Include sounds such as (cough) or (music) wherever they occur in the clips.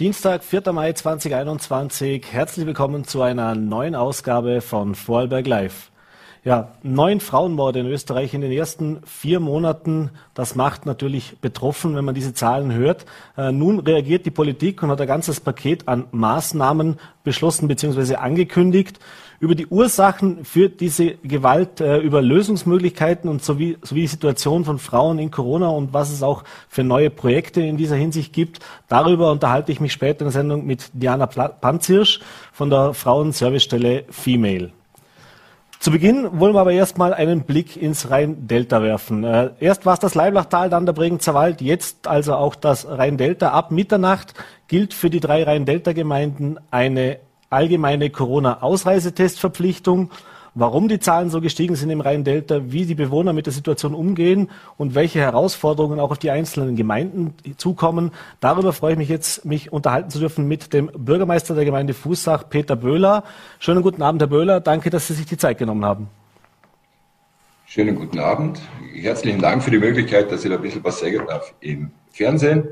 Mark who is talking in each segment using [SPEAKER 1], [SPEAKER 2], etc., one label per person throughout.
[SPEAKER 1] Dienstag, 4. Mai 2021. Herzlich willkommen zu einer neuen Ausgabe von Vorarlberg Live. Ja, neun Frauenmorde in Österreich in den ersten vier Monaten. Das macht natürlich betroffen, wenn man diese Zahlen hört. Äh, nun reagiert die Politik und hat ein ganzes Paket an Maßnahmen beschlossen bzw. angekündigt über die Ursachen für diese Gewalt, äh, über Lösungsmöglichkeiten und sowie, sowie die Situation von Frauen in Corona und was es auch für neue Projekte in dieser Hinsicht gibt. Darüber unterhalte ich mich später in der Sendung mit Diana Panzirsch von der Frauenservicestelle Female. Zu Beginn wollen wir aber erstmal einen Blick ins Rhein-Delta werfen. Äh, erst war es das Leiblachtal, dann der Bregenzer Wald, jetzt also auch das Rhein-Delta. Ab Mitternacht gilt für die drei Rhein-Delta-Gemeinden eine allgemeine Corona-Ausreisetestverpflichtung, warum die Zahlen so gestiegen sind im Rhein-Delta, wie die Bewohner mit der Situation umgehen und welche Herausforderungen auch auf die einzelnen Gemeinden zukommen. Darüber freue ich mich jetzt, mich unterhalten zu dürfen mit dem Bürgermeister der Gemeinde Fußach, Peter Böhler. Schönen guten Abend, Herr Böhler. Danke, dass Sie sich die Zeit genommen haben.
[SPEAKER 2] Schönen guten Abend. Herzlichen Dank für die Möglichkeit, dass ich da ein bisschen was sagen darf im Fernsehen.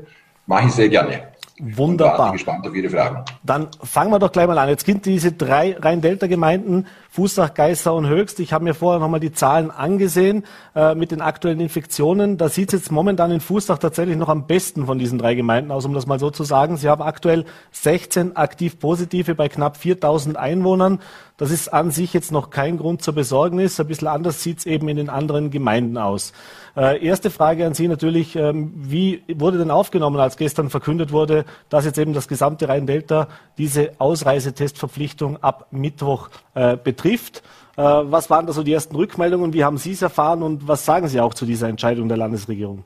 [SPEAKER 2] Mache ich sehr gerne.
[SPEAKER 1] Wunderbar.
[SPEAKER 2] Gespannt auf Ihre Fragen.
[SPEAKER 1] Dann fangen wir doch gleich mal an. Jetzt sind diese drei Rhein-Delta-Gemeinden, Fußach, Geissau und Höchst. Ich habe mir vorher nochmal die Zahlen angesehen äh, mit den aktuellen Infektionen. Da sieht es jetzt momentan in Fußach tatsächlich noch am besten von diesen drei Gemeinden aus, um das mal so zu sagen. Sie haben aktuell 16 aktiv Positive bei knapp 4000 Einwohnern. Das ist an sich jetzt noch kein Grund zur Besorgnis. Ein bisschen anders sieht es eben in den anderen Gemeinden aus. Äh, erste Frage an Sie natürlich, ähm, wie wurde denn aufgenommen, als gestern verkündet wurde, dass jetzt eben das gesamte Rhein-Delta diese Ausreisetestverpflichtung ab Mittwoch äh, betrifft? Äh, was waren da so die ersten Rückmeldungen? Wie haben Sie es erfahren und was sagen Sie auch zu dieser Entscheidung der Landesregierung?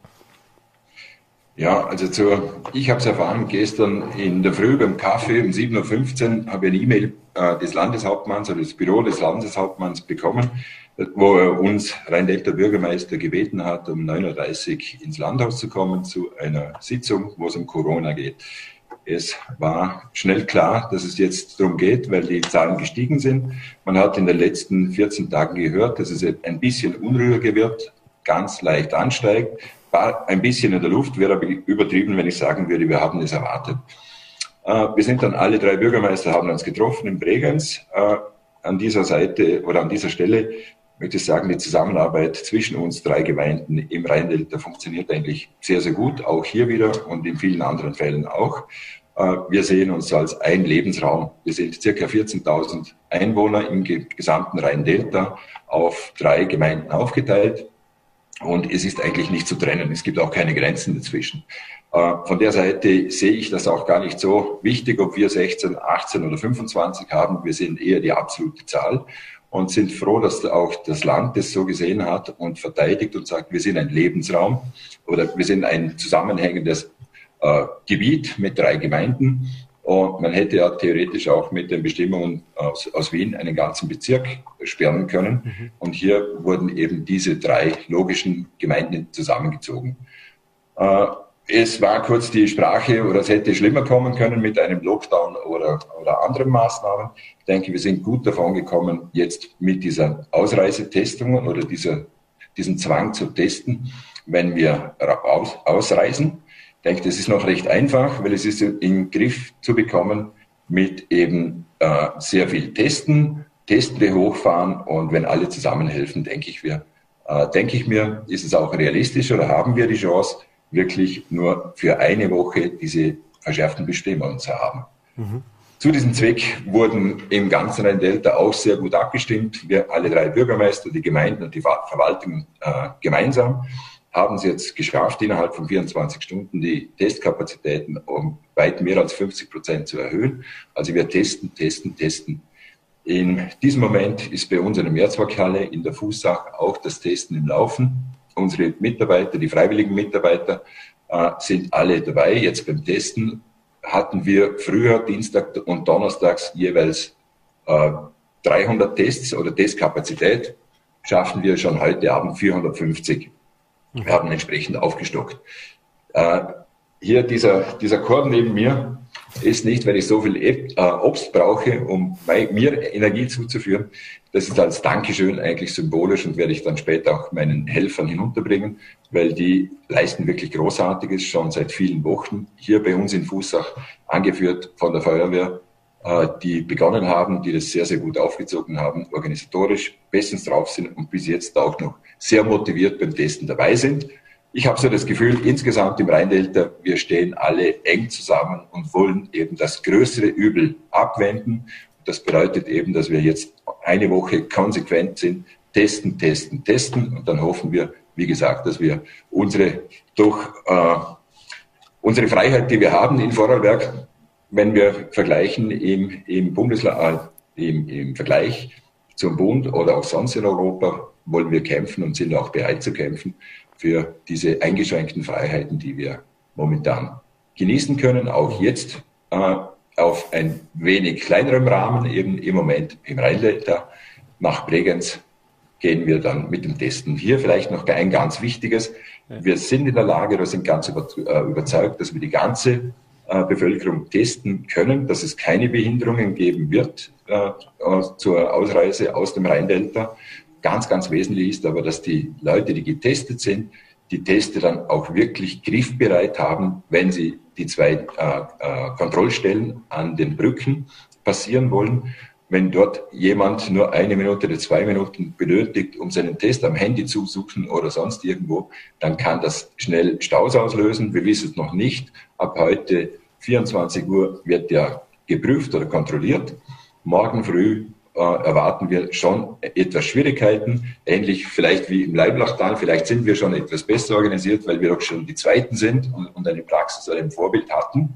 [SPEAKER 2] Ja, also zu, ich habe es erfahren gestern in der Früh beim Kaffee um 7.15 Uhr habe ich eine E-Mail äh, des Landeshauptmanns oder des Büro des Landeshauptmanns bekommen, wo er uns Rhein-Delta Bürgermeister gebeten hat, um 9.30 Uhr ins Landhaus zu kommen zu einer Sitzung, wo es um Corona geht. Es war schnell klar, dass es jetzt darum geht, weil die Zahlen gestiegen sind. Man hat in den letzten 14 Tagen gehört, dass es ein bisschen unruhiger wird, ganz leicht ansteigt. War ein bisschen in der Luft, wäre aber übertrieben, wenn ich sagen würde, wir haben es erwartet. Äh, wir sind dann alle drei Bürgermeister, haben uns getroffen in Bregenz. Äh, an dieser Seite oder an dieser Stelle möchte ich sagen, die Zusammenarbeit zwischen uns drei Gemeinden im Rhein-Delta funktioniert eigentlich sehr, sehr gut, auch hier wieder und in vielen anderen Fällen auch. Äh, wir sehen uns als ein Lebensraum. Wir sind circa 14.000 Einwohner im gesamten Rhein-Delta auf drei Gemeinden aufgeteilt. Und es ist eigentlich nicht zu trennen. Es gibt auch keine Grenzen dazwischen. Äh, von der Seite sehe ich das auch gar nicht so wichtig, ob wir 16, 18 oder 25 haben. Wir sind eher die absolute Zahl und sind froh, dass auch das Land das so gesehen hat und verteidigt und sagt, wir sind ein Lebensraum oder wir sind ein zusammenhängendes äh, Gebiet mit drei Gemeinden. Und man hätte ja theoretisch auch mit den Bestimmungen aus, aus Wien einen ganzen Bezirk sperren können. Mhm. Und hier wurden eben diese drei logischen Gemeinden zusammengezogen. Äh, es war kurz die Sprache, oder es hätte schlimmer kommen können mit einem Lockdown oder, oder anderen Maßnahmen. Ich denke, wir sind gut davon gekommen, jetzt mit dieser Ausreisetestung oder dieser, diesem Zwang zu testen, wenn wir aus, ausreisen. Ich denke, das ist noch recht einfach, weil es ist in den Griff zu bekommen mit eben äh, sehr viel Testen, Testende hochfahren und wenn alle zusammenhelfen, denke ich, wir, äh, denke ich mir, ist es auch realistisch oder haben wir die Chance, wirklich nur für eine Woche diese verschärften Bestimmungen zu haben. Mhm. Zu diesem Zweck wurden im ganzen Rhein-Delta auch sehr gut abgestimmt. Wir alle drei Bürgermeister, die Gemeinden und die Verwaltung äh, gemeinsam haben es jetzt geschafft, innerhalb von 24 Stunden die Testkapazitäten um weit mehr als 50 Prozent zu erhöhen. Also wir testen, testen, testen. In diesem Moment ist bei uns in der Mehrzweckhalle in der Fußsach auch das Testen im Laufen unsere Mitarbeiter, die freiwilligen Mitarbeiter, äh, sind alle dabei. Jetzt beim Testen hatten wir früher Dienstag und Donnerstags jeweils äh, 300 Tests oder Testkapazität. Schaffen wir schon heute Abend 450. Wir haben entsprechend aufgestockt. Äh, hier dieser, dieser Korb neben mir ist nicht, wenn ich so viel äh, Obst brauche, um mir Energie zuzuführen. Das ist als Dankeschön eigentlich symbolisch und werde ich dann später auch meinen Helfern hinunterbringen, weil die leisten wirklich Großartiges schon seit vielen Wochen hier bei uns in Fußach, angeführt von der Feuerwehr, äh, die begonnen haben, die das sehr, sehr gut aufgezogen haben, organisatorisch bestens drauf sind und bis jetzt auch noch sehr motiviert beim Testen dabei sind. Ich habe so das Gefühl, insgesamt im Rheindelta, wir stehen alle eng zusammen und wollen eben das größere Übel abwenden. Das bedeutet eben, dass wir jetzt eine Woche konsequent sind, testen, testen, testen und dann hoffen wir, wie gesagt, dass wir unsere durch äh, unsere Freiheit, die wir haben in Vorarlberg, wenn wir vergleichen im, im Bundesland, äh, im, im Vergleich zum Bund oder auch sonst in Europa, wollen wir kämpfen und sind auch bereit zu kämpfen für diese eingeschränkten Freiheiten, die wir momentan genießen können, auch jetzt äh, auf ein wenig kleinerem Rahmen, eben im Moment im Rheindelta. Nach Bregenz gehen wir dann mit dem Testen. Hier vielleicht noch ein ganz wichtiges. Wir sind in der Lage, wir sind ganz äh, überzeugt, dass wir die ganze äh, Bevölkerung testen können, dass es keine Behinderungen geben wird äh, zur Ausreise aus dem Rheindelta ganz, ganz wesentlich ist aber, dass die Leute, die getestet sind, die Teste dann auch wirklich griffbereit haben, wenn sie die zwei äh, äh, Kontrollstellen an den Brücken passieren wollen. Wenn dort jemand nur eine Minute oder zwei Minuten benötigt, um seinen Test am Handy zu suchen oder sonst irgendwo, dann kann das schnell Staus auslösen. Wir wissen es noch nicht. Ab heute 24 Uhr wird der geprüft oder kontrolliert. Morgen früh äh, erwarten wir schon etwas Schwierigkeiten, ähnlich vielleicht wie im Leiblachtal. Vielleicht sind wir schon etwas besser organisiert, weil wir doch schon die Zweiten sind und, und eine Praxis oder ein Vorbild hatten.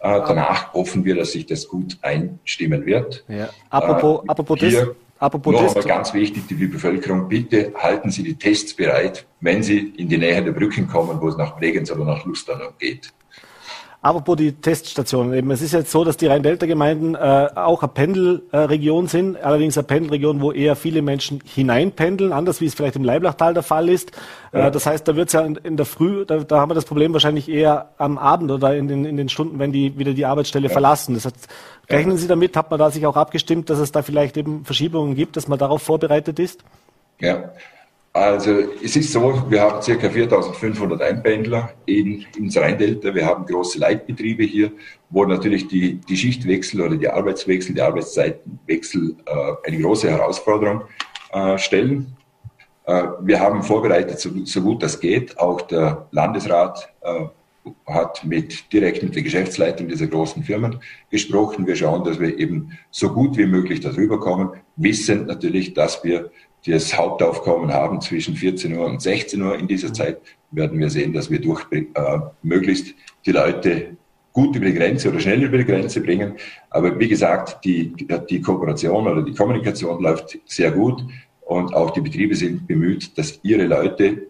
[SPEAKER 2] Äh, danach hoffen wir, dass sich das gut einstimmen wird.
[SPEAKER 1] Ja. Apropos, äh, apropos
[SPEAKER 2] hier, Apropos noch einmal ganz wichtig, die Bevölkerung, bitte halten Sie die Tests bereit, wenn Sie in die Nähe der Brücken kommen, wo es nach Bregenz oder nach Lustenau geht.
[SPEAKER 1] Apropos die Teststationen eben. Es ist jetzt so, dass die Rhein-Delta-Gemeinden äh, auch eine Pendelregion sind, allerdings eine Pendelregion, wo eher viele Menschen hineinpendeln, anders wie es vielleicht im Leiblachtal der Fall ist. Äh, ja. Äh, das heißt, da wird es ja in, in, der Früh, da, da, haben wir das Problem wahrscheinlich eher am Abend oder in den, in den Stunden, wenn die wieder die Arbeitsstelle ja. verlassen. Das heißt, rechnen Sie damit, hat man da sich auch abgestimmt, dass es da vielleicht eben Verschiebungen gibt, dass man darauf vorbereitet ist?
[SPEAKER 2] Ja, also es ist so, wir haben circa 4500 Einpendler in, ins Rheindelta. Wir haben große Leitbetriebe hier, wo natürlich die, die Schichtwechsel oder die Arbeitswechsel, die Arbeitszeitenwechsel äh, eine große Herausforderung äh, stellen. Äh, wir haben vorbereitet, so, so, gut das geht. Auch der Landesrat äh, hat mit direkt mit der Geschäftsleitung dieser großen Firmen gesprochen. Wir schauen, dass wir eben so gut wie möglich darüber kommen, wissen natürlich, dass wir das Hauptaufkommen haben zwischen 14 Uhr und 16 Uhr in dieser Zeit, werden wir sehen, dass wir durch äh, möglichst die Leute gut über die Grenze oder schnell über die Grenze bringen. Aber wie gesagt, die, die Kooperation oder die Kommunikation läuft sehr gut und auch die Betriebe sind bemüht, dass ihre Leute,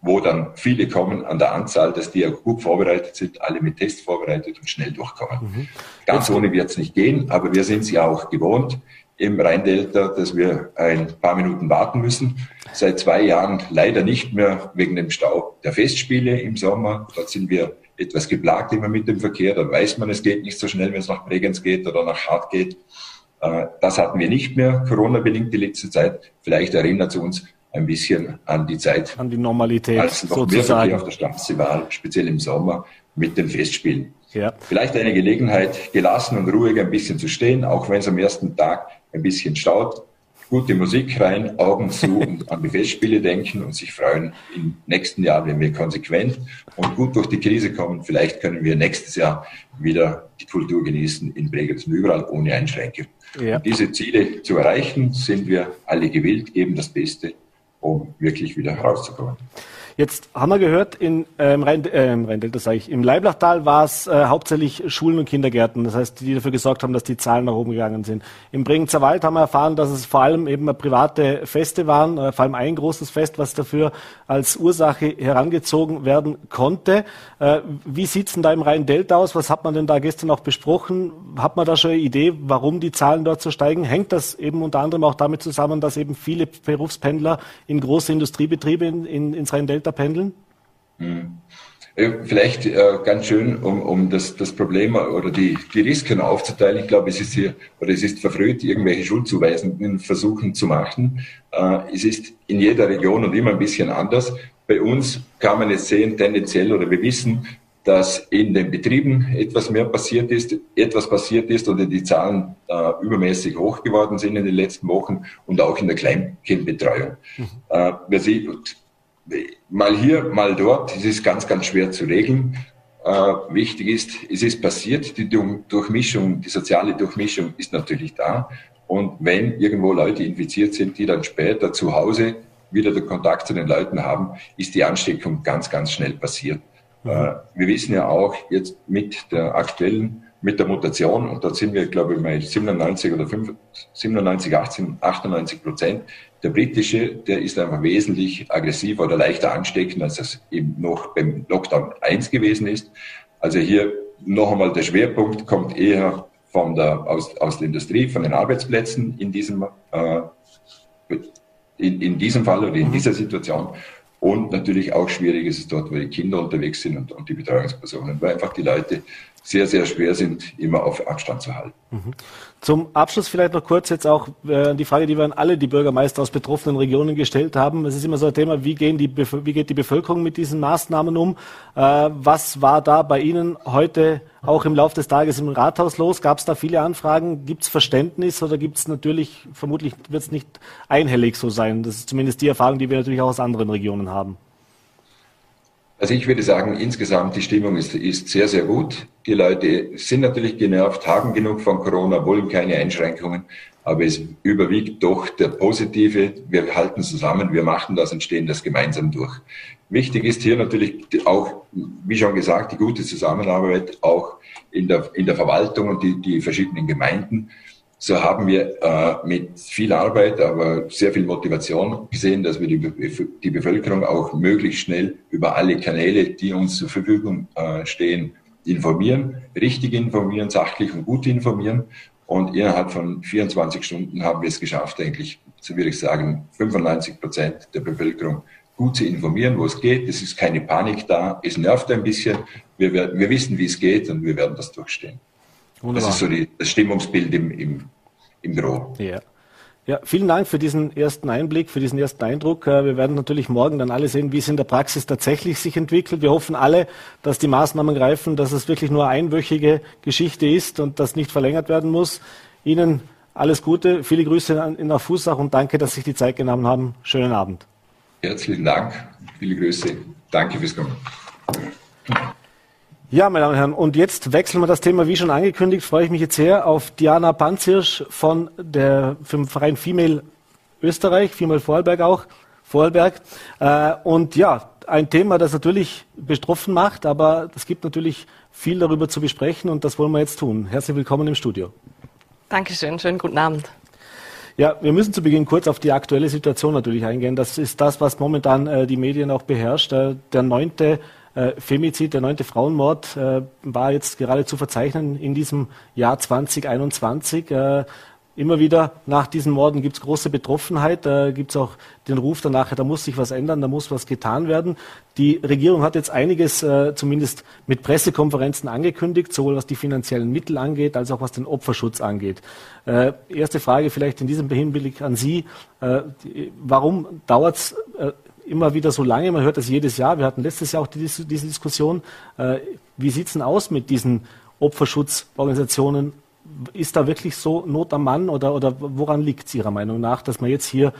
[SPEAKER 2] wo dann viele kommen an der Anzahl, dass die auch gut vorbereitet sind, alle mit Tests vorbereitet und schnell durchkommen. Mhm. Ganz ohne wird es nicht gehen, aber wir sind sie auch gewohnt im Rheindelta, dass wir ein paar Minuten warten müssen. Seit zwei Jahren leider nicht mehr wegen dem Stau der Festspiele im Sommer. Dort sind wir etwas geplagt immer mit dem Verkehr. Da weiß man, es geht nicht so schnell, wenn es nach Bregenz geht oder nach Hart geht. Äh, das hatten wir nicht mehr, Corona-bedingt die letzte Zeit. Vielleicht erinnert es uns ein bisschen an die Zeit.
[SPEAKER 1] An die Normalität.
[SPEAKER 2] Als noch sozusagen. mehr Verkehr auf der Straße war, speziell im Sommer mit den Festspielen. Ja. Vielleicht eine Gelegenheit, gelassen und ruhig ein bisschen zu stehen, auch wenn es am ersten Tag ein bisschen staut. Gute Musik rein, Augen zu (laughs) und an die Festspiele denken und sich freuen im nächsten Jahr, wenn wir konsequent und gut durch die Krise kommen. Vielleicht können wir nächstes Jahr wieder die Kultur genießen in Bregenz und überall ohne Einschränkung. Ja. diese Ziele zu erreichen, sind wir alle gewillt, geben das Beste, um wirklich wieder herauszukommen.
[SPEAKER 1] Jetzt haben wir gehört, in, äh, im Rhein, äh, im Rheindelta sage ich, im Leiblachtal war es äh, hauptsächlich Schulen und Kindergärten, das heißt, die dafür gesorgt haben, dass die Zahlen nach oben gegangen sind. Im Bregenzer Wald haben wir erfahren, dass es vor allem eben private Feste waren, äh, vor allem ein großes Fest, was dafür als Ursache herangezogen werden konnte. Äh, wie sieht's denn da im Rhein-Delta aus? Was hat man denn da gestern auch besprochen? Hat man da schon eine Idee, warum die Zahlen dort so steigen? Hängt das eben unter anderem auch damit zusammen, dass eben viele Berufspendler in große Industriebetriebe in, in, ins Rhein-Delta pendeln?
[SPEAKER 2] Hm. Vielleicht äh, ganz schön, um, um das, das Problem oder die, die Risiken aufzuteilen. Ich glaube, es ist hier oder es ist verfrüht, irgendwelche Schuldzuweisungen versuchen zu machen. Äh, es ist in jeder Region und immer ein bisschen anders. Bei uns kann man jetzt sehen, tendenziell oder wir wissen, dass in den Betrieben etwas mehr passiert ist, etwas passiert ist oder die Zahlen äh, übermäßig hoch geworden sind in den letzten Wochen und auch in der Kleinkindbetreuung. Mhm. Äh, wir sehen, mal hier, mal dort. Es ist ganz, ganz schwer zu regeln. Äh, wichtig ist, es ist passiert, die Durchmischung, die soziale Durchmischung ist natürlich da. Und wenn irgendwo Leute infiziert sind, die dann später zu Hause wieder den Kontakt zu den Leuten haben, ist die Ansteckung ganz, ganz schnell passiert. Mhm. Wir wissen ja auch jetzt mit der aktuellen mit der Mutation, und da sind wir, glaube ich, bei 97 oder 5, 97, 18, 98 Prozent. Der britische, der ist einfach wesentlich aggressiver oder leichter ansteckend, als es eben noch beim Lockdown 1 gewesen ist. Also hier noch einmal der Schwerpunkt kommt eher von der, aus, aus der Industrie, von den Arbeitsplätzen in diesem, äh, in, in diesem Fall oder in mhm. dieser Situation. Und natürlich auch schwierig ist es dort, wo die Kinder unterwegs sind und, und die Betreuungspersonen, weil einfach die Leute sehr, sehr schwer sind, immer auf Abstand zu halten. Mhm.
[SPEAKER 1] Zum Abschluss vielleicht noch kurz jetzt auch äh, die Frage, die wir an alle die Bürgermeister aus betroffenen Regionen gestellt haben. Es ist immer so ein Thema, wie, gehen die, wie geht die Bevölkerung mit diesen Maßnahmen um? Äh, was war da bei Ihnen heute auch im Laufe des Tages im Rathaus los? Gab es da viele Anfragen? Gibt es Verständnis oder gibt es natürlich, vermutlich wird es nicht einhellig so sein? Das ist zumindest die Erfahrung, die wir natürlich auch aus anderen Regionen haben.
[SPEAKER 2] Also ich würde sagen, insgesamt die Stimmung ist, ist sehr, sehr gut. Die Leute sind natürlich genervt, haben genug von Corona, wollen keine Einschränkungen, aber es überwiegt doch der Positive. Wir halten zusammen, wir machen das und stehen das gemeinsam durch. Wichtig ist hier natürlich auch, wie schon gesagt, die gute Zusammenarbeit auch in der, in der Verwaltung und die, die verschiedenen Gemeinden so haben wir äh, mit viel Arbeit, aber sehr viel Motivation gesehen, dass wir die, die Bevölkerung auch möglichst schnell über alle Kanäle, die uns zur Verfügung äh, stehen, informieren, richtig informieren, sachlich und gut informieren. Und innerhalb von 24 Stunden haben wir es geschafft, eigentlich, so würde ich sagen, 95 Prozent der Bevölkerung gut zu informieren, wo es geht. Es ist keine Panik da. Es nervt ein bisschen. Wir, werden, wir wissen, wie es geht und wir werden das durchstehen. Wunderbar. Das ist so die, das Stimmungsbild im, im, im Büro.
[SPEAKER 1] Ja. Ja, vielen Dank für diesen ersten Einblick, für diesen ersten Eindruck. Äh, wir werden natürlich morgen dann alle sehen, wie es in der Praxis tatsächlich sich entwickelt. Wir hoffen alle, dass die Maßnahmen greifen, dass es wirklich nur einwöchige Geschichte ist und das nicht verlängert werden muss. Ihnen alles Gute, viele Grüße in der Fußach und danke, dass Sie sich die Zeit genommen haben. Schönen Abend.
[SPEAKER 2] Herzlichen Dank, viele Grüße. Danke fürs Kommen.
[SPEAKER 1] Ja, meine Damen und Herren, und jetzt wechseln wir das Thema, wie schon angekündigt, freue ich mich jetzt sehr auf Diana Panzirsch von der, vom Verein Female Österreich, Female Vorarlberg auch, Vorarlberg. Äh, und ja, ein Thema, das natürlich betroffen macht, aber es gibt natürlich viel darüber zu besprechen und das wollen wir jetzt tun. Herzlich willkommen im Studio.
[SPEAKER 3] Dankeschön, schönen guten Abend.
[SPEAKER 1] Ja, wir müssen zu Beginn kurz auf die aktuelle Situation natürlich eingehen. Das ist das, was momentan äh, die Medien auch beherrscht. Äh, der neunte äh, Femizid, der neunte Frauenmord, äh, war jetzt gerade zu verzeichnen in diesem Jahr 2021. Äh, immer wieder nach diesen Morden gibt es große Betroffenheit, da gibt es auch den Ruf danach, da muss sich was ändern, da muss was getan werden. Die Regierung hat jetzt einiges äh, zumindest mit Pressekonferenzen angekündigt, sowohl was die finanziellen Mittel angeht, als auch was den Opferschutz angeht. Äh, erste Frage vielleicht in diesem Hinblick an Sie. Äh, warum dauert es äh, immer wieder so lange. Man hört das jedes Jahr. Wir hatten letztes Jahr auch die, diese Diskussion. Äh, wie sieht es denn aus mit diesen Opferschutzorganisationen? Ist da wirklich so Not am Mann oder, oder woran liegt es Ihrer Meinung nach, dass man jetzt hier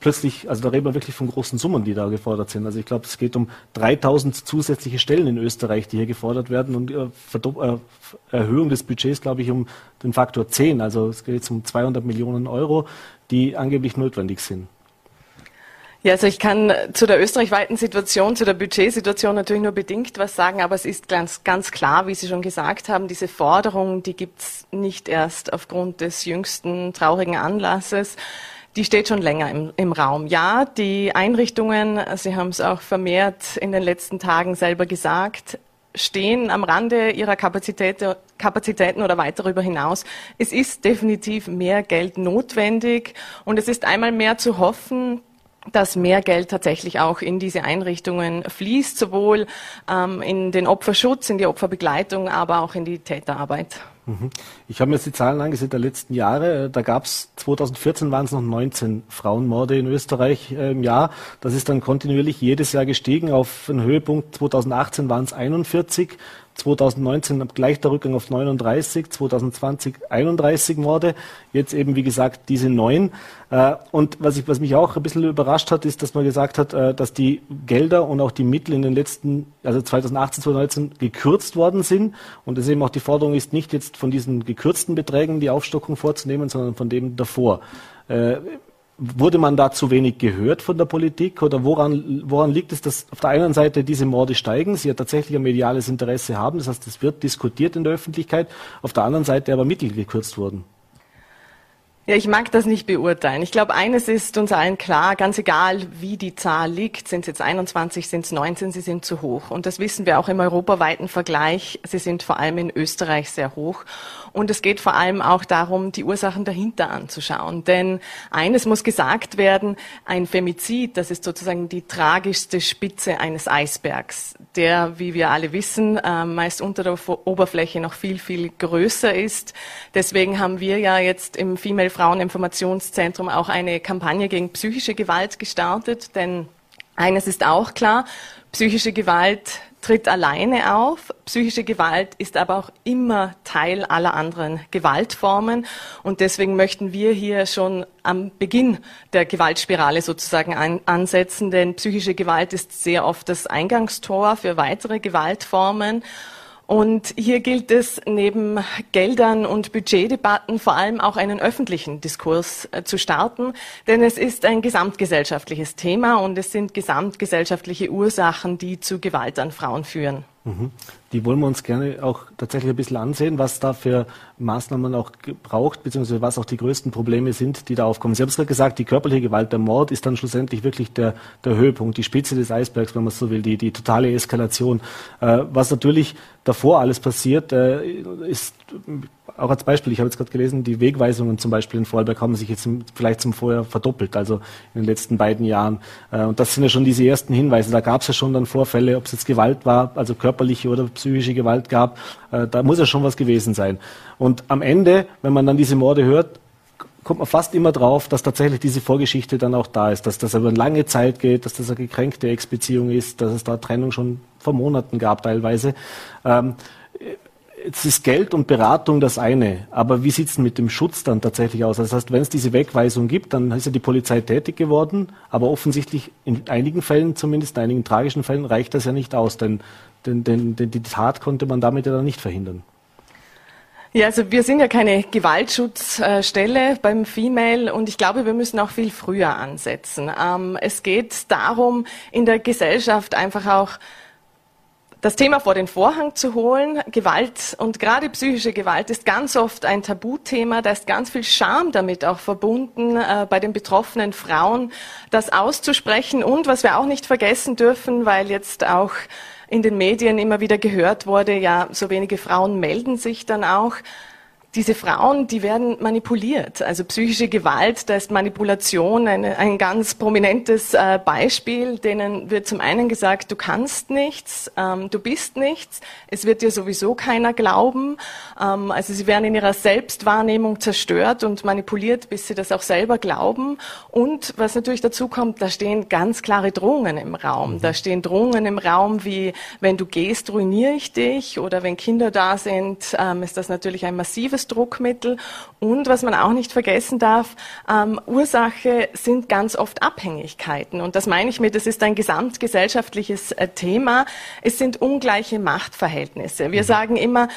[SPEAKER 1] plötzlich, also da reden wir wirklich von großen Summen, die da gefordert sind. Also ich glaube, es geht um 3000 zusätzliche Stellen in Österreich, die hier gefordert werden und äh, äh, Erhöhung des Budgets, glaube ich, um den Faktor 10. Also es geht um 200 Millionen Euro, die angeblich notwendig sind.
[SPEAKER 3] Ja, also ich kann zu der österreichweiten Situation, zu der Budgetsituation natürlich nur bedingt was sagen, aber es ist ganz, ganz klar, wie Sie schon gesagt haben, diese Forderung, die gibt's nicht erst aufgrund des jüngsten traurigen Anlasses. Die steht schon länger im, im Raum. Ja, die Einrichtungen, Sie haben es auch vermehrt in den letzten Tagen selber gesagt, stehen am Rande ihrer Kapazität, Kapazitäten oder weit darüber hinaus. Es ist definitiv mehr Geld notwendig und es ist einmal mehr zu hoffen, dass mehr Geld tatsächlich auch in diese Einrichtungen fließt, sowohl ähm, in den Opferschutz, in die Opferbegleitung, aber auch in die Täterarbeit.
[SPEAKER 1] Mhm. Ich habe mir jetzt die Zahlen angesehen der letzten Jahre. Da gab es 2014 waren es noch 19 Frauenmorde in Österreich äh, im Jahr. Das ist dann kontinuierlich jedes Jahr gestiegen. Auf einen Höhepunkt 2018 waren es 41. 2019 gleich der Rückgang auf 39, 2020 31 Morde, jetzt eben wie gesagt diese neun. Äh, und was, ich, was mich auch ein bisschen überrascht hat, ist, dass man gesagt hat, äh, dass die Gelder und auch die Mittel in den letzten, also 2018, 2019 gekürzt worden sind. Und es eben auch die Forderung ist, nicht jetzt von diesen gekürzten Beträgen die Aufstockung vorzunehmen, sondern von dem davor. Wurde man da zu wenig gehört von der Politik oder woran, woran liegt es, dass auf der einen Seite diese Morde steigen, sie ja tatsächlich ein mediales Interesse haben, das heißt, es wird diskutiert in der Öffentlichkeit, auf der anderen Seite aber Mittel gekürzt wurden?
[SPEAKER 3] Ja, ich mag das nicht beurteilen. Ich glaube, eines ist uns allen klar, ganz egal, wie die Zahl liegt, sind es jetzt 21, sind es 19, sie sind zu hoch. Und das wissen wir auch im europaweiten Vergleich. Sie sind vor allem in Österreich sehr hoch. Und es geht vor allem auch darum, die Ursachen dahinter anzuschauen. Denn eines muss gesagt werden, ein Femizid, das ist sozusagen die tragischste Spitze eines Eisbergs, der, wie wir alle wissen, äh, meist unter der Oberfläche noch viel, viel größer ist. Deswegen haben wir ja jetzt im Female Fraueninformationszentrum auch eine Kampagne gegen psychische Gewalt gestartet, denn eines ist auch klar, psychische Gewalt tritt alleine auf. Psychische Gewalt ist aber auch immer Teil aller anderen Gewaltformen. Und deswegen möchten wir hier schon am Beginn der Gewaltspirale sozusagen an, ansetzen, denn psychische Gewalt ist sehr oft das Eingangstor für weitere Gewaltformen. Und hier gilt es neben Geldern und Budgetdebatten vor allem auch einen öffentlichen Diskurs äh, zu starten, denn es ist ein gesamtgesellschaftliches Thema und es sind gesamtgesellschaftliche Ursachen, die zu Gewalt an Frauen führen.
[SPEAKER 1] Mhm. Die wollen wir uns gerne auch tatsächlich ein bisschen ansehen, was da für Maßnahmen auch braucht, beziehungsweise was auch die größten Probleme sind, die da aufkommen. Sie haben es gerade gesagt, die körperliche Gewalt, der Mord ist dann schlussendlich wirklich der, der Höhepunkt, die Spitze des Eisbergs, wenn man so will, die, die totale Eskalation. Äh, was natürlich davor alles passiert, äh, ist auch als Beispiel, ich habe jetzt gerade gelesen, die Wegweisungen zum Beispiel in Vorarlberg haben sich jetzt vielleicht zum Vorher verdoppelt, also in den letzten beiden Jahren. Äh, und das sind ja schon diese ersten Hinweise. Da gab es ja schon dann Vorfälle, ob es jetzt Gewalt war, also körperliche oder psychische Gewalt gab. Äh, da muss ja schon was gewesen sein. Und am Ende, wenn man dann diese Morde hört, kommt man fast immer drauf, dass tatsächlich diese Vorgeschichte dann auch da ist, dass das über eine lange Zeit geht, dass das eine gekränkte Ex-Beziehung ist, dass es da Trennung schon vor Monaten gab teilweise. Jetzt ist Geld und Beratung das eine, aber wie sieht es mit dem Schutz dann tatsächlich aus? Das heißt, wenn es diese Wegweisung gibt, dann ist ja die Polizei tätig geworden, aber offensichtlich in einigen Fällen, zumindest in einigen tragischen Fällen, reicht das ja nicht aus, denn, denn, denn, denn die Tat konnte man damit ja dann nicht verhindern.
[SPEAKER 3] Ja, also wir sind ja keine Gewaltschutzstelle beim Female und ich glaube, wir müssen auch viel früher ansetzen. Ähm, es geht darum, in der Gesellschaft einfach auch das Thema vor den Vorhang zu holen. Gewalt und gerade psychische Gewalt ist ganz oft ein Tabuthema. Da ist ganz viel Scham damit auch verbunden, äh, bei den betroffenen Frauen das auszusprechen. Und was wir auch nicht vergessen dürfen, weil jetzt auch in den Medien immer wieder gehört wurde, ja, so wenige Frauen melden sich dann auch diese Frauen, die werden manipuliert. Also psychische Gewalt, da ist Manipulation eine, ein ganz prominentes äh, Beispiel. Denen wird zum einen gesagt, du kannst nichts, ähm, du bist nichts, es wird dir sowieso keiner glauben. Ähm, also sie werden in ihrer Selbstwahrnehmung zerstört und manipuliert, bis sie das auch selber glauben. Und was natürlich dazu kommt, da stehen ganz klare Drohungen im Raum. Da stehen Drohungen im Raum wie, wenn du gehst, ruiniere ich dich oder wenn Kinder da sind, ähm, ist das natürlich ein massives starkes Druckmittel. Und was man auch nicht vergessen darf, ähm, Ursache sind ganz oft Abhängigkeiten. Und das meine ich mit, das ist ein gesamtgesellschaftliches äh, Thema. Es sind ungleiche Machtverhältnisse. Wir mhm. sagen immer,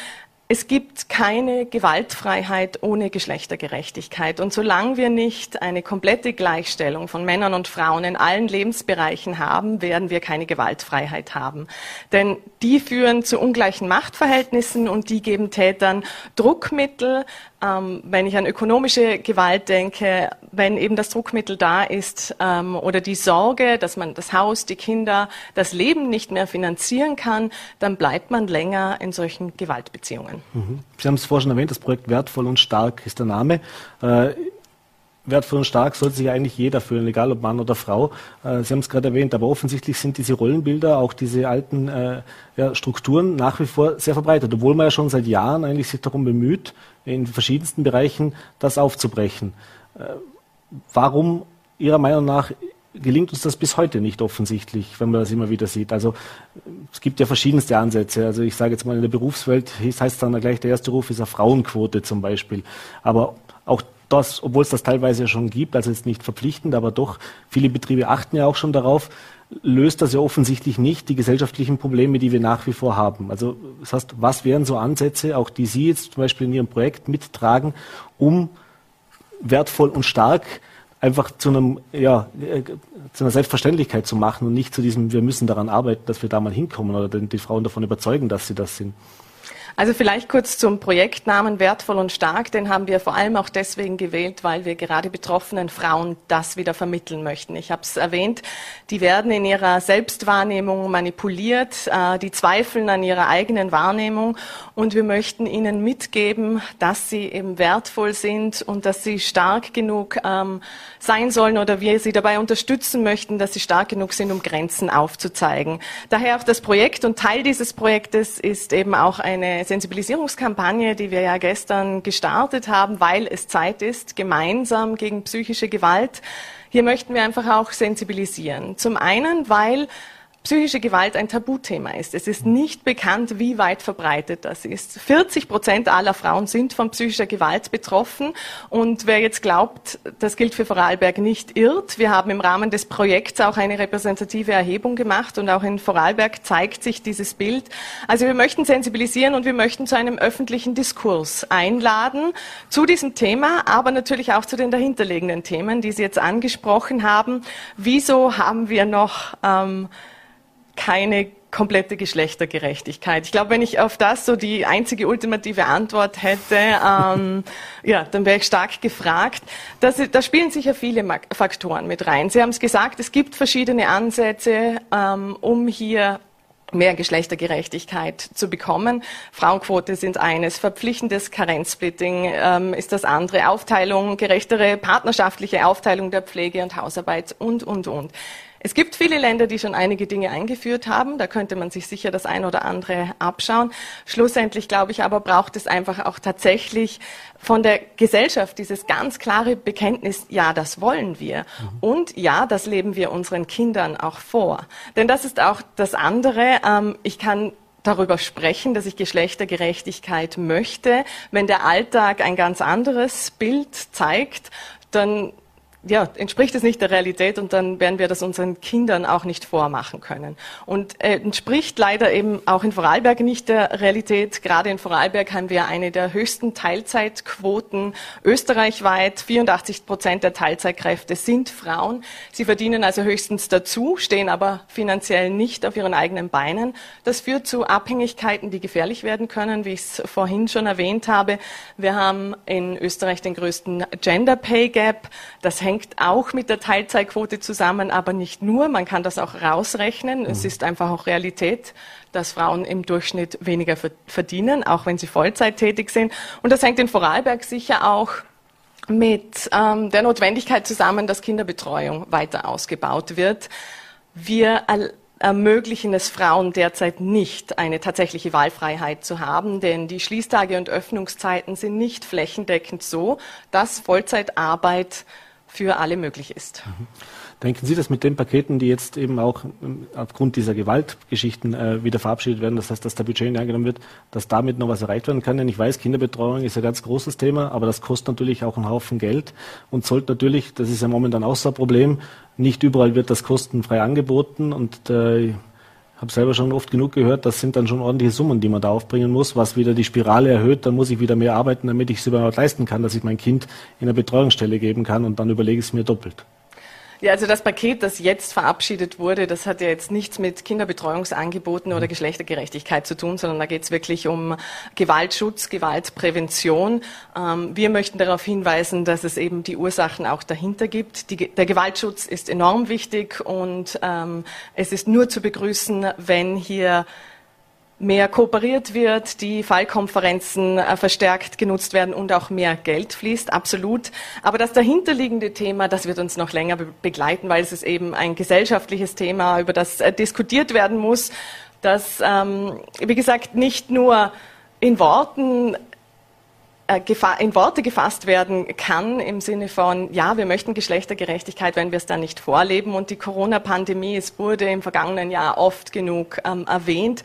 [SPEAKER 3] es gibt keine Gewaltfreiheit ohne Geschlechtergerechtigkeit. Und solange wir nicht eine komplette Gleichstellung von Männern und Frauen in allen Lebensbereichen haben, werden wir keine Gewaltfreiheit haben. Denn die führen zu ungleichen Machtverhältnissen und die geben Tätern Druckmittel, ähm, wenn ich an ökonomische Gewalt denke, wenn eben das Druckmittel da ist ähm, oder die Sorge, dass man das Haus, die Kinder, das Leben nicht mehr finanzieren kann, dann bleibt man länger in solchen Gewaltbeziehungen.
[SPEAKER 1] Mhm. Sie haben es vorhin schon erwähnt, das Projekt Wertvoll und Stark ist der Name. Äh, wertvoll und stark sollte sich eigentlich jeder fühlen, egal ob Mann oder Frau. Äh, Sie haben es gerade erwähnt, aber offensichtlich sind diese Rollenbilder, auch diese alten äh, Strukturen nach wie vor sehr verbreitet, obwohl man ja schon seit Jahren eigentlich sich darum bemüht, in verschiedensten Bereichen das aufzubrechen. Äh, warum Ihrer Meinung nach gelingt uns das bis heute nicht offensichtlich, wenn man das immer wieder sieht. Also es gibt ja verschiedenste Ansätze. Also ich sage jetzt mal in der Berufswelt heißt dann gleich der erste Ruf ist eine Frauenquote zum Beispiel. Aber auch das, obwohl es das teilweise ja schon gibt, also jetzt nicht verpflichtend, aber doch, viele Betriebe achten ja auch schon darauf, löst das ja offensichtlich nicht die gesellschaftlichen Probleme, die wir nach wie vor haben. Also das heißt, was wären so Ansätze, auch die Sie jetzt zum Beispiel in Ihrem Projekt mittragen, um wertvoll und stark einfach zu einem, ja, äh, zu einer Selbstverständlichkeit zu machen und nicht zu diesem, wir müssen daran arbeiten, dass wir da mal hinkommen oder die Frauen davon überzeugen, dass sie das sind.
[SPEAKER 3] Also vielleicht kurz zum Projektnamen Wertvoll und Stark. Den haben wir vor allem auch deswegen gewählt, weil wir gerade betroffenen Frauen das wieder vermitteln möchten. Ich habe es erwähnt, die werden in ihrer Selbstwahrnehmung manipuliert, äh, die zweifeln an ihrer eigenen Wahrnehmung und wir möchten ihnen mitgeben, dass sie eben wertvoll sind und dass sie stark genug ähm, sein sollen oder wir sie dabei unterstützen möchten, dass sie stark genug sind, um Grenzen aufzuzeigen. Daher auch das Projekt und Teil dieses Projektes ist eben auch eine Sensibilisierungskampagne, die wir ja gestern gestartet haben, weil es Zeit ist, gemeinsam gegen psychische Gewalt. Hier möchten wir einfach auch sensibilisieren. Zum einen, weil psychische Gewalt ein Tabuthema ist. Es ist nicht bekannt, wie weit verbreitet das ist. 40 Prozent aller Frauen sind von psychischer Gewalt betroffen. Und wer jetzt glaubt, das gilt für Vorarlberg nicht, irrt. Wir haben im Rahmen des Projekts auch eine repräsentative Erhebung gemacht und auch in Vorarlberg zeigt sich dieses Bild. Also wir möchten sensibilisieren und wir möchten zu einem öffentlichen Diskurs einladen zu diesem Thema, aber natürlich auch zu den dahinterliegenden Themen, die Sie jetzt angesprochen haben. Wieso haben wir noch ähm, keine komplette Geschlechtergerechtigkeit. Ich glaube, wenn ich auf das so die einzige ultimative Antwort hätte, ähm, (laughs) ja, dann wäre ich stark gefragt. Das, da spielen sicher viele Faktoren mit rein. Sie haben es gesagt, es gibt verschiedene Ansätze, ähm, um hier mehr Geschlechtergerechtigkeit zu bekommen. Frauenquote sind eines, verpflichtendes Karenzsplitting ähm, ist das andere, Aufteilung, gerechtere partnerschaftliche Aufteilung der Pflege und Hausarbeit und, und, und. Es gibt viele Länder, die schon einige Dinge eingeführt haben. Da könnte man sich sicher das ein oder andere abschauen. Schlussendlich, glaube ich, aber braucht es einfach auch tatsächlich von der Gesellschaft dieses ganz klare Bekenntnis, ja, das wollen wir. Mhm. Und ja, das leben wir unseren Kindern auch vor. Denn das ist auch das andere. Ähm, ich kann darüber sprechen, dass ich Geschlechtergerechtigkeit möchte. Wenn der Alltag ein ganz anderes Bild zeigt, dann ja, entspricht es nicht der Realität und dann werden wir das unseren Kindern auch nicht vormachen können. Und äh, entspricht leider eben auch in Vorarlberg nicht der Realität. Gerade in Vorarlberg haben wir eine der höchsten Teilzeitquoten österreichweit. 84 Prozent der Teilzeitkräfte sind Frauen. Sie verdienen also höchstens dazu, stehen aber finanziell nicht auf ihren eigenen Beinen. Das führt zu Abhängigkeiten, die gefährlich werden können, wie ich es vorhin schon erwähnt habe. Wir haben in Österreich den größten Gender Pay Gap. Das hängt hängt auch mit der Teilzeitquote zusammen, aber nicht nur. Man kann das auch rausrechnen. Mhm. Es ist einfach auch Realität, dass Frauen im Durchschnitt weniger verdienen, auch wenn sie Vollzeit tätig sind. Und das hängt in Vorarlberg sicher auch mit ähm, der Notwendigkeit zusammen, dass Kinderbetreuung weiter ausgebaut wird. Wir ermöglichen es Frauen derzeit nicht, eine tatsächliche Wahlfreiheit zu haben, denn die Schließtage und Öffnungszeiten sind nicht flächendeckend so, dass Vollzeitarbeit für alle möglich ist. Mhm.
[SPEAKER 1] Denken Sie, dass mit den Paketen, die jetzt eben auch ähm, aufgrund dieser Gewaltgeschichten äh, wieder verabschiedet werden, das heißt, dass der Budget nicht eingenommen wird, dass damit noch was erreicht werden kann? Denn ich weiß, Kinderbetreuung ist ein ganz großes Thema, aber das kostet natürlich auch einen Haufen Geld und sollte natürlich, das ist ja momentan auch so ein Problem, nicht überall wird das kostenfrei angeboten und äh, habe selber schon oft genug gehört, das sind dann schon ordentliche Summen, die man da aufbringen muss, was wieder die Spirale erhöht. Dann muss ich wieder mehr arbeiten, damit ich es überhaupt leisten kann, dass ich mein Kind in eine Betreuungsstelle geben kann und dann überlege ich es mir doppelt.
[SPEAKER 3] Ja, also das Paket, das jetzt verabschiedet wurde, das hat ja jetzt nichts mit Kinderbetreuungsangeboten oder mhm. Geschlechtergerechtigkeit zu tun, sondern da geht es wirklich um Gewaltschutz, Gewaltprävention. Ähm, wir möchten darauf hinweisen, dass es eben die Ursachen auch dahinter gibt. Die, der Gewaltschutz ist enorm wichtig und ähm, es ist nur zu begrüßen, wenn hier mehr kooperiert wird, die Fallkonferenzen äh, verstärkt genutzt werden und auch mehr Geld fließt, absolut. Aber das dahinterliegende Thema, das wird uns noch länger be begleiten, weil es ist eben ein gesellschaftliches Thema, über das äh, diskutiert werden muss, das, ähm, wie gesagt, nicht nur in Worten äh, in Worte gefasst werden kann im Sinne von, ja, wir möchten Geschlechtergerechtigkeit, wenn wir es dann nicht vorleben. Und die Corona-Pandemie, es wurde im vergangenen Jahr oft genug ähm, erwähnt,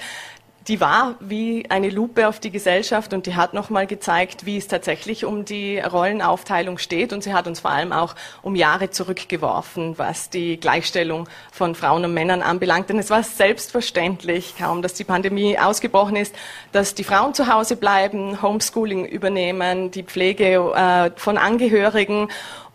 [SPEAKER 3] die war wie eine Lupe auf die Gesellschaft und die hat nochmal gezeigt, wie es tatsächlich um die Rollenaufteilung steht. Und sie hat uns vor allem auch um Jahre zurückgeworfen, was die Gleichstellung von Frauen und Männern anbelangt. Denn es war selbstverständlich, kaum dass die Pandemie ausgebrochen ist, dass die Frauen zu Hause bleiben, Homeschooling übernehmen, die Pflege äh, von Angehörigen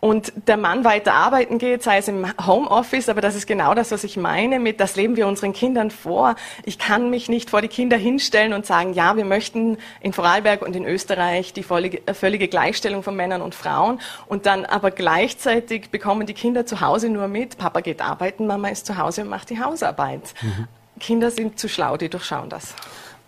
[SPEAKER 3] und der Mann weiter arbeiten geht, sei es im Homeoffice, aber das ist genau das, was ich meine mit, das leben wir unseren Kindern vor. Ich kann mich nicht vor die Kinder hinstellen und sagen, ja, wir möchten in Vorarlberg und in Österreich die völlige Gleichstellung von Männern und Frauen und dann aber gleichzeitig bekommen die Kinder zu Hause nur mit, Papa geht arbeiten, Mama ist zu Hause und macht die Hausarbeit. Mhm. Kinder sind zu schlau, die durchschauen das.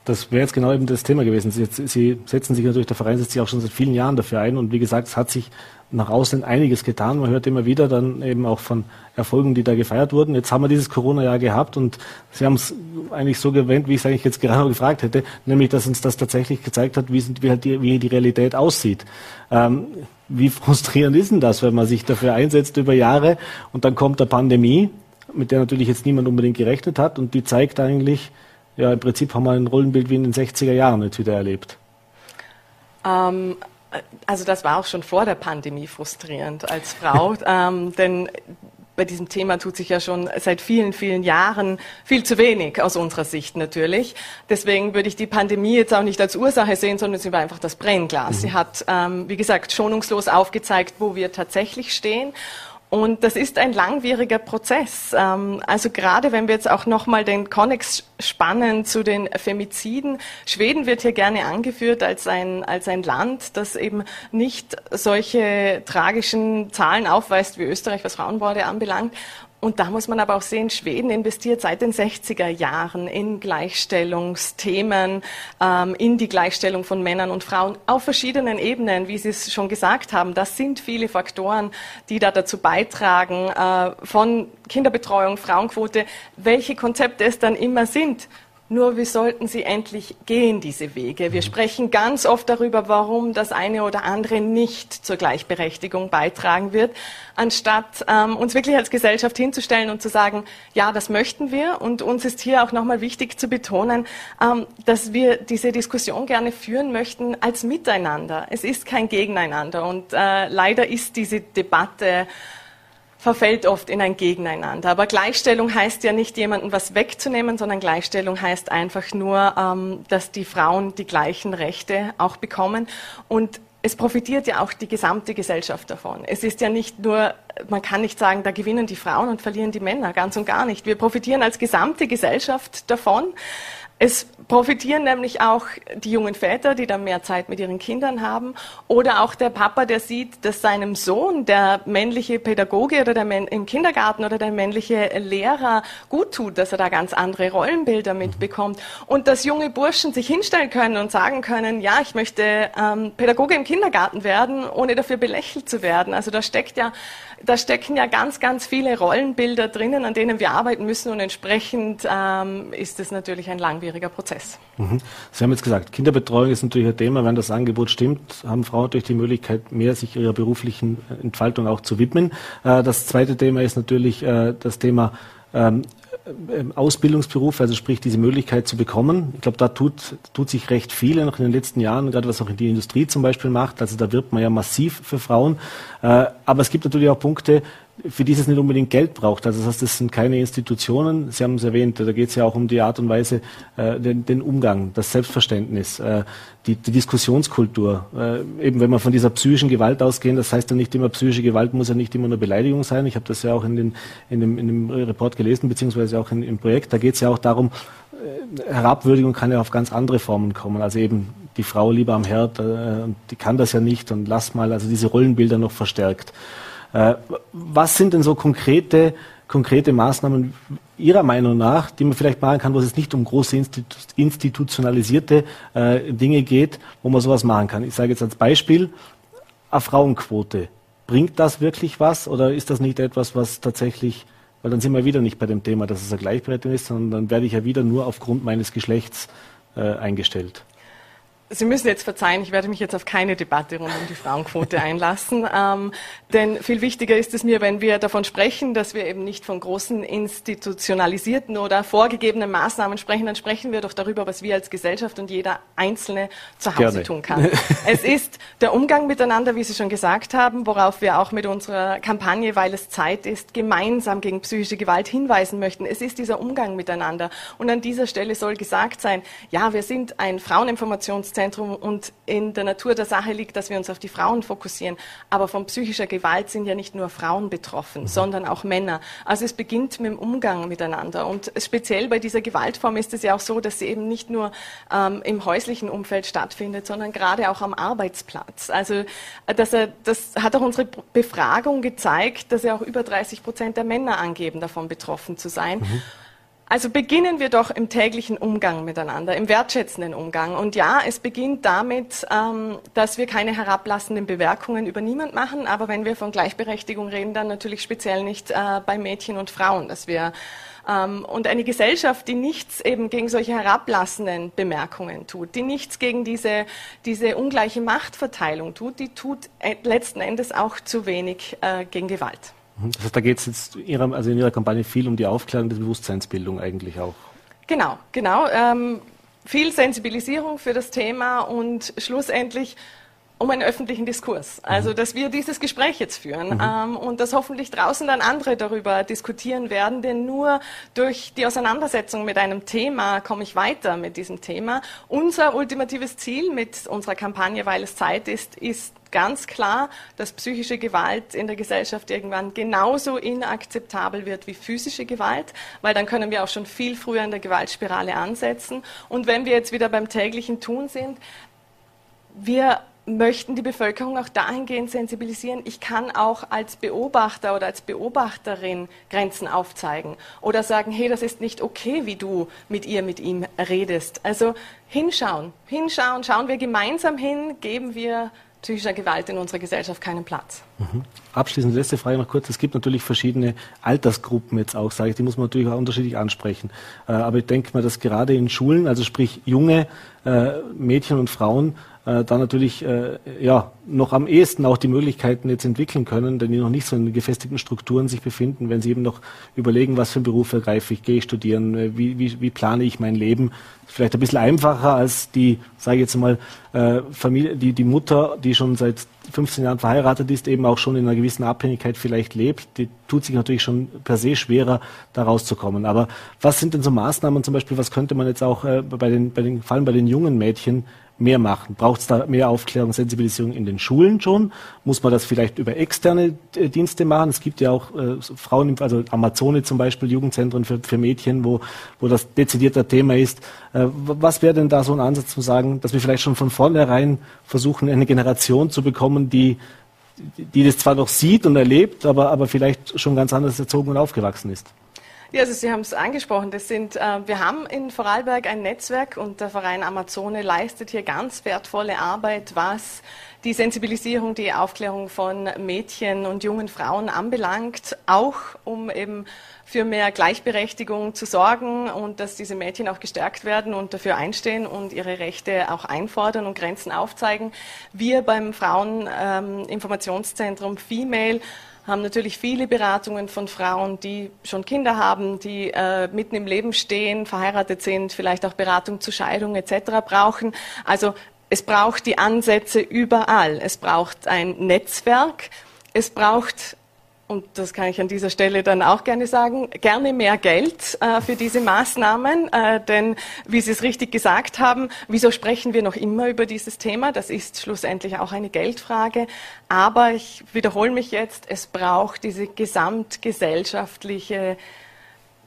[SPEAKER 1] Das wäre jetzt genau eben das Thema gewesen. Sie, Sie, setzen sich natürlich, der Verein setzt sich auch schon seit vielen Jahren dafür ein. Und wie gesagt, es hat sich nach außen einiges getan. Man hört immer wieder dann eben auch von Erfolgen, die da gefeiert wurden. Jetzt haben wir dieses Corona-Jahr gehabt und Sie haben es eigentlich so gewählt, wie ich es eigentlich jetzt gerade gefragt hätte, nämlich, dass uns das tatsächlich gezeigt hat, wie, sind, wie, halt die, wie die Realität aussieht. Ähm, wie (laughs) frustrierend ist denn das, wenn man sich dafür einsetzt über Jahre und dann kommt der Pandemie, mit der natürlich jetzt niemand unbedingt gerechnet hat und die zeigt eigentlich, ja, im Prinzip haben wir ein Rollenbild wie in den 60er Jahren jetzt wieder erlebt.
[SPEAKER 3] Ähm, also das war auch schon vor der Pandemie frustrierend als Frau, (laughs) ähm, denn bei diesem Thema tut sich ja schon seit vielen, vielen Jahren viel zu wenig aus unserer Sicht natürlich. Deswegen würde ich die Pandemie jetzt auch nicht als Ursache sehen, sondern sie war einfach das Brennglas. Mhm. Sie hat, ähm, wie gesagt, schonungslos aufgezeigt, wo wir tatsächlich stehen. Und das ist ein langwieriger Prozess. Ähm, also gerade wenn wir jetzt auch nochmal den Konnex spannen zu den Femiziden. Schweden wird hier gerne angeführt als ein, als ein Land, das eben nicht solche tragischen Zahlen aufweist wie Österreich, was Frauenmorde anbelangt. Und da muss man aber auch sehen, Schweden investiert seit den 60er Jahren in Gleichstellungsthemen, ähm, in die Gleichstellung von Männern und Frauen auf verschiedenen Ebenen, wie Sie es schon gesagt haben. Das sind viele Faktoren, die da dazu beitragen, äh, von Kinderbetreuung, Frauenquote, welche Konzepte es dann immer sind. Nur wir sollten sie endlich gehen, diese Wege. Wir mhm. sprechen ganz oft darüber, warum das eine oder andere nicht zur Gleichberechtigung beitragen wird, anstatt ähm, uns wirklich als Gesellschaft hinzustellen und zu sagen, ja, das möchten wir. Und uns ist hier auch nochmal wichtig zu betonen, ähm, dass wir diese Diskussion gerne führen möchten als Miteinander. Es ist kein Gegeneinander. Und äh, leider ist diese Debatte verfällt oft in ein Gegeneinander. Aber Gleichstellung heißt ja nicht, jemandem was wegzunehmen, sondern Gleichstellung heißt einfach nur, ähm, dass die Frauen die gleichen Rechte auch bekommen. Und es profitiert ja auch die gesamte Gesellschaft davon. Es ist ja nicht nur, man kann nicht sagen, da gewinnen die Frauen und verlieren die Männer, ganz und gar nicht. Wir profitieren als gesamte Gesellschaft davon. Es profitieren nämlich auch die jungen Väter, die dann mehr Zeit mit ihren Kindern haben, oder auch der Papa, der sieht, dass seinem Sohn der männliche Pädagoge oder der im Kindergarten oder der männliche Lehrer gut tut, dass er da ganz andere Rollenbilder mitbekommt. Und dass junge Burschen sich hinstellen können und sagen können, ja, ich möchte ähm, Pädagoge im Kindergarten werden, ohne dafür belächelt zu werden. Also da steckt ja da stecken ja ganz, ganz viele Rollenbilder drinnen, an denen wir arbeiten müssen. Und entsprechend ähm, ist es natürlich ein langwieriger Prozess.
[SPEAKER 1] Mhm. Sie haben jetzt gesagt, Kinderbetreuung ist natürlich ein Thema. Wenn das Angebot stimmt, haben Frauen natürlich die Möglichkeit, mehr sich ihrer beruflichen Entfaltung auch zu widmen. Äh, das zweite Thema ist natürlich äh, das Thema ähm, Ausbildungsberuf, also sprich diese Möglichkeit zu bekommen. Ich glaube, da tut, tut sich recht viel noch in den letzten Jahren, gerade was auch in die Industrie zum Beispiel macht. Also da wirbt man ja massiv für Frauen. Äh, aber es gibt natürlich auch Punkte, für die es nicht unbedingt Geld braucht. Also das heißt, das sind keine Institutionen. Sie haben es erwähnt, da geht es ja auch um die Art und Weise, äh, den, den, Umgang, das Selbstverständnis, äh, die, die, Diskussionskultur. Äh, eben wenn wir von dieser psychischen Gewalt ausgehen, das heißt ja nicht immer, psychische Gewalt muss ja nicht immer nur Beleidigung sein. Ich habe das ja auch in, den, in, dem, in dem Report gelesen, beziehungsweise auch in, im Projekt. Da geht es ja auch darum, äh, Herabwürdigung kann ja auf ganz andere Formen kommen. Also eben die Frau lieber am Herd, äh, die kann das ja nicht und lass mal, also diese Rollenbilder noch verstärkt. Äh, was sind denn so konkrete, konkrete Maßnahmen Ihrer Meinung nach, die man vielleicht machen kann, wo es nicht um große institutionalisierte äh, Dinge geht, wo man sowas machen kann? Ich sage jetzt als Beispiel, eine Frauenquote. Bringt das wirklich was oder ist das nicht etwas, was tatsächlich, weil dann sind wir wieder nicht bei dem Thema, dass es eine Gleichberechtigung ist, sondern dann werde ich ja wieder nur aufgrund meines Geschlechts äh, eingestellt.
[SPEAKER 3] Sie müssen jetzt verzeihen, ich werde mich jetzt auf keine Debatte rund um die Frauenquote einlassen. Ähm, denn viel wichtiger ist es mir, wenn wir davon sprechen, dass wir eben nicht von großen institutionalisierten oder vorgegebenen Maßnahmen sprechen, dann sprechen wir doch darüber, was wir als Gesellschaft und jeder Einzelne zu Hause Gerne. tun kann. (laughs) es ist der Umgang miteinander, wie Sie schon gesagt haben, worauf wir auch mit unserer Kampagne, weil es Zeit ist, gemeinsam gegen psychische Gewalt hinweisen möchten. Es ist dieser Umgang miteinander. Und an dieser Stelle soll gesagt sein, ja, wir sind ein Fraueninformations Zentrum und in der Natur der Sache liegt, dass wir uns auf die Frauen fokussieren. Aber von psychischer Gewalt sind ja nicht nur Frauen betroffen, mhm. sondern auch Männer. Also es beginnt mit dem Umgang miteinander. Und speziell bei dieser Gewaltform ist es ja auch so, dass sie eben nicht nur ähm, im häuslichen Umfeld stattfindet, sondern gerade auch am Arbeitsplatz. Also dass er, das hat auch unsere Befragung gezeigt, dass ja auch über 30 Prozent der Männer angeben, davon betroffen zu sein. Mhm. Also beginnen wir doch im täglichen Umgang miteinander, im wertschätzenden Umgang. Und ja, es beginnt damit, ähm, dass wir keine herablassenden Bemerkungen über niemand machen. Aber wenn wir von Gleichberechtigung reden, dann natürlich speziell nicht äh, bei Mädchen und Frauen, dass wir ähm, und eine Gesellschaft, die nichts eben gegen solche herablassenden Bemerkungen tut, die nichts gegen diese, diese ungleiche Machtverteilung tut, die tut äh, letzten Endes auch zu wenig äh, gegen Gewalt.
[SPEAKER 1] Mhm. Das heißt, da geht es jetzt ihrer, also in Ihrer Kampagne viel um die Aufklärung der Bewusstseinsbildung eigentlich auch.
[SPEAKER 3] Genau, genau. Ähm, viel Sensibilisierung für das Thema und schlussendlich um einen öffentlichen Diskurs. Also, mhm. dass wir dieses Gespräch jetzt führen mhm. ähm, und dass hoffentlich draußen dann andere darüber diskutieren werden, denn nur durch die Auseinandersetzung mit einem Thema komme ich weiter mit diesem Thema. Unser ultimatives Ziel mit unserer Kampagne, weil es Zeit ist, ist ganz klar, dass psychische Gewalt in der Gesellschaft irgendwann genauso inakzeptabel wird wie physische Gewalt, weil dann können wir auch schon viel früher in der Gewaltspirale ansetzen. Und wenn wir jetzt wieder beim täglichen Tun sind, wir möchten die Bevölkerung auch dahingehend sensibilisieren, ich kann auch als Beobachter oder als Beobachterin Grenzen aufzeigen oder sagen, hey, das ist nicht okay, wie du mit ihr, mit ihm redest. Also hinschauen, hinschauen, schauen wir gemeinsam hin, geben wir psychischer Gewalt in unserer Gesellschaft keinen Platz.
[SPEAKER 1] Mhm. Abschließend letzte Frage noch kurz. Es gibt natürlich verschiedene Altersgruppen jetzt auch, sage ich, die muss man natürlich auch unterschiedlich ansprechen. Äh, aber ich denke mal, dass gerade in Schulen, also sprich junge äh, Mädchen und Frauen, äh, da natürlich äh, ja noch am ehesten auch die Möglichkeiten jetzt entwickeln können, denn die noch nicht so in gefestigten Strukturen sich befinden, wenn sie eben noch überlegen, was für einen Beruf ergreife ich, gehe ich studieren, äh, wie, wie, wie plane ich mein Leben. Vielleicht ein bisschen einfacher als die, sage ich jetzt mal, äh, Familie, die, die Mutter, die schon seit 15 Jahren verheiratet ist, eben auch schon in einer gewissen Abhängigkeit vielleicht lebt, die tut sich natürlich schon per se schwerer, da rauszukommen. Aber was sind denn so Maßnahmen zum Beispiel, was könnte man jetzt auch äh, bei den, bei den, vor allem bei den jungen Mädchen mehr machen? Braucht es da mehr Aufklärung, Sensibilisierung in den Schulen schon? Muss man das vielleicht über externe äh, Dienste machen? Es gibt ja auch äh, Frauen, also Amazone zum Beispiel, Jugendzentren für, für Mädchen, wo, wo das dezidierter Thema ist. Äh, was wäre denn da so ein Ansatz zu sagen, dass wir vielleicht schon von vornherein versuchen, eine Generation zu bekommen, die, die das zwar noch sieht und erlebt, aber, aber vielleicht schon ganz anders erzogen und aufgewachsen ist?
[SPEAKER 3] Ja, also Sie haben es angesprochen. Das sind, äh, wir haben in Vorarlberg ein Netzwerk und der Verein Amazone leistet hier ganz wertvolle Arbeit, was die Sensibilisierung, die Aufklärung von Mädchen und jungen Frauen anbelangt, auch um eben für mehr Gleichberechtigung zu sorgen und dass diese Mädchen auch gestärkt werden und dafür einstehen und ihre Rechte auch einfordern und Grenzen aufzeigen. Wir beim Fraueninformationszentrum ähm, Female haben natürlich viele Beratungen von Frauen, die schon Kinder haben, die äh, mitten im Leben stehen, verheiratet sind, vielleicht auch Beratung zur Scheidung etc. brauchen. Also es braucht die Ansätze überall. Es braucht ein Netzwerk. Es braucht und das kann ich an dieser Stelle dann auch gerne sagen, gerne mehr Geld äh, für diese Maßnahmen. Äh, denn, wie Sie es richtig gesagt haben, wieso sprechen wir noch immer über dieses Thema? Das ist schlussendlich auch eine Geldfrage. Aber ich wiederhole mich jetzt, es braucht diese gesamtgesellschaftliche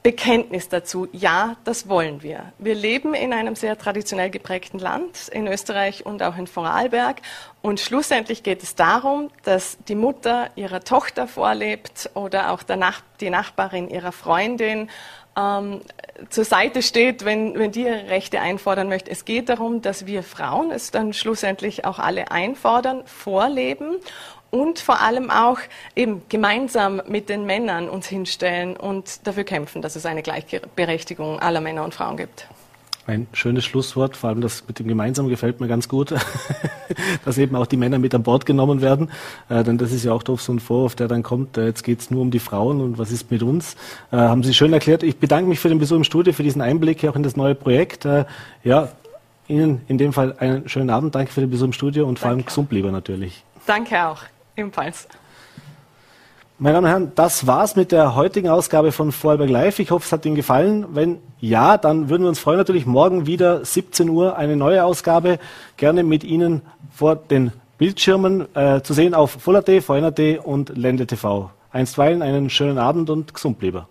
[SPEAKER 3] Bekenntnis dazu, ja, das wollen wir. Wir leben in einem sehr traditionell geprägten Land, in Österreich und auch in Vorarlberg. Und schlussendlich geht es darum, dass die Mutter ihrer Tochter vorlebt oder auch Nach die Nachbarin ihrer Freundin ähm, zur Seite steht, wenn, wenn die ihre Rechte einfordern möchte. Es geht darum, dass wir Frauen es dann schlussendlich auch alle einfordern, vorleben und vor allem auch eben gemeinsam mit den Männern uns hinstellen und dafür kämpfen, dass es eine Gleichberechtigung aller Männer und Frauen gibt.
[SPEAKER 1] Ein schönes Schlusswort, vor allem das mit dem Gemeinsamen gefällt mir ganz gut, (laughs) dass eben auch die Männer mit an Bord genommen werden, äh, denn das ist ja auch doch so ein Vorwurf, der dann kommt, äh, jetzt geht es nur um die Frauen und was ist mit uns. Äh, haben Sie schön erklärt. Ich bedanke mich für den Besuch im Studio, für diesen Einblick auch in das neue Projekt. Äh, ja, Ihnen in dem Fall einen schönen Abend, danke für den Besuch im Studio und Danke. vor allem gesund lieber natürlich.
[SPEAKER 3] Danke auch. Ebenfalls.
[SPEAKER 1] Meine Damen und Herren, das war's mit der heutigen Ausgabe von Vorarlberg Live. Ich hoffe, es hat Ihnen gefallen. Wenn ja, dann würden wir uns freuen, natürlich morgen wieder 17 Uhr eine neue Ausgabe. Gerne mit Ihnen vor den Bildschirmen äh, zu sehen auf Full.at, VN.at und Ländle TV. Einstweilen einen schönen Abend und gesund bleiben.